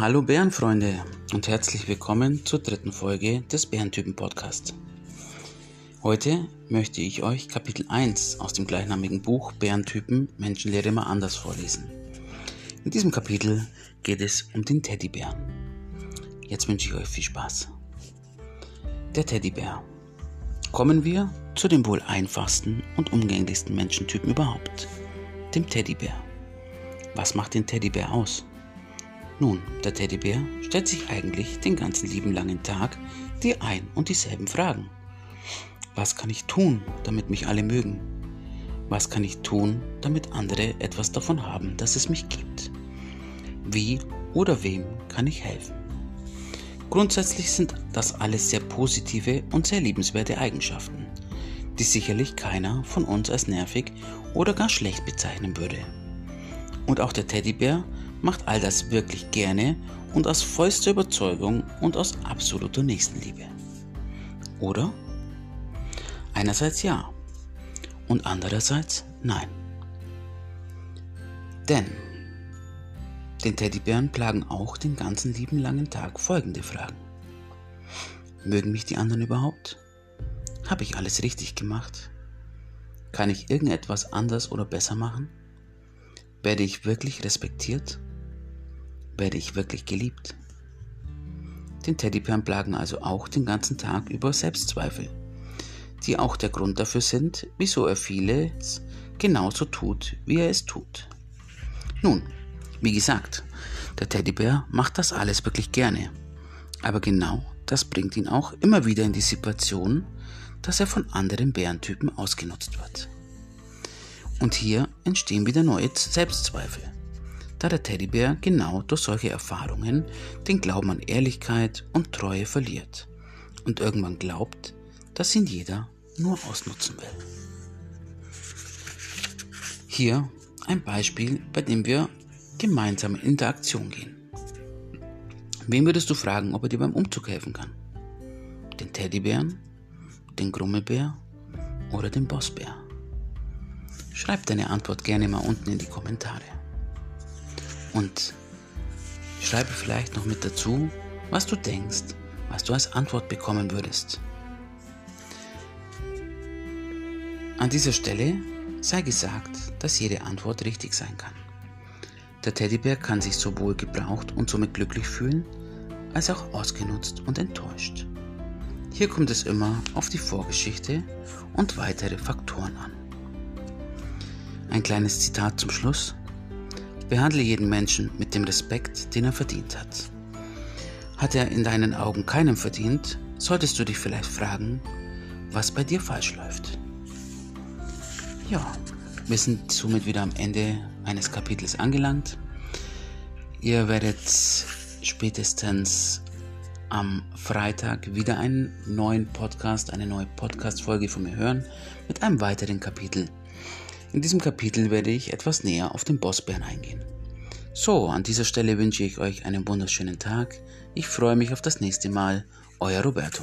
Hallo Bärenfreunde und herzlich willkommen zur dritten Folge des Bärentypen Podcast. Heute möchte ich euch Kapitel 1 aus dem gleichnamigen Buch Bärentypen Menschenlehre mal anders vorlesen. In diesem Kapitel geht es um den Teddybären. Jetzt wünsche ich euch viel Spaß. Der Teddybär. Kommen wir zu dem wohl einfachsten und umgänglichsten Menschentypen überhaupt, dem Teddybär. Was macht den Teddybär aus? Nun, der Teddybär stellt sich eigentlich den ganzen lieben langen Tag die ein und dieselben Fragen. Was kann ich tun, damit mich alle mögen? Was kann ich tun, damit andere etwas davon haben, dass es mich gibt? Wie oder wem kann ich helfen? Grundsätzlich sind das alles sehr positive und sehr liebenswerte Eigenschaften, die sicherlich keiner von uns als nervig oder gar schlecht bezeichnen würde. Und auch der Teddybär macht all das wirklich gerne und aus vollster Überzeugung und aus absoluter Nächstenliebe. Oder? Einerseits ja und andererseits nein. Denn den Teddybären plagen auch den ganzen lieben langen Tag folgende Fragen. Mögen mich die anderen überhaupt? Habe ich alles richtig gemacht? Kann ich irgendetwas anders oder besser machen? Werde ich wirklich respektiert? Werde ich wirklich geliebt? Den Teddybären plagen also auch den ganzen Tag über Selbstzweifel, die auch der Grund dafür sind, wieso er vieles genauso tut, wie er es tut. Nun, wie gesagt, der Teddybär macht das alles wirklich gerne, aber genau das bringt ihn auch immer wieder in die Situation, dass er von anderen Bärentypen ausgenutzt wird. Und hier entstehen wieder neue Selbstzweifel da der Teddybär genau durch solche Erfahrungen den Glauben an Ehrlichkeit und Treue verliert und irgendwann glaubt, dass ihn jeder nur ausnutzen will. Hier ein Beispiel, bei dem wir gemeinsam in Interaktion gehen. Wem würdest du fragen, ob er dir beim Umzug helfen kann? Den Teddybären, den Grummelbär oder den Bossbär? Schreib deine Antwort gerne mal unten in die Kommentare. Und schreibe vielleicht noch mit dazu, was du denkst, was du als Antwort bekommen würdest. An dieser Stelle sei gesagt, dass jede Antwort richtig sein kann. Der Teddybär kann sich sowohl gebraucht und somit glücklich fühlen, als auch ausgenutzt und enttäuscht. Hier kommt es immer auf die Vorgeschichte und weitere Faktoren an. Ein kleines Zitat zum Schluss. Behandle jeden Menschen mit dem Respekt, den er verdient hat. Hat er in deinen Augen keinen verdient, solltest du dich vielleicht fragen, was bei dir falsch läuft. Ja, wir sind somit wieder am Ende eines Kapitels angelangt. Ihr werdet spätestens am Freitag wieder einen neuen Podcast, eine neue Podcast-Folge von mir hören mit einem weiteren Kapitel in diesem Kapitel werde ich etwas näher auf den Bossbären eingehen. So, an dieser Stelle wünsche ich euch einen wunderschönen Tag. Ich freue mich auf das nächste Mal. Euer Roberto.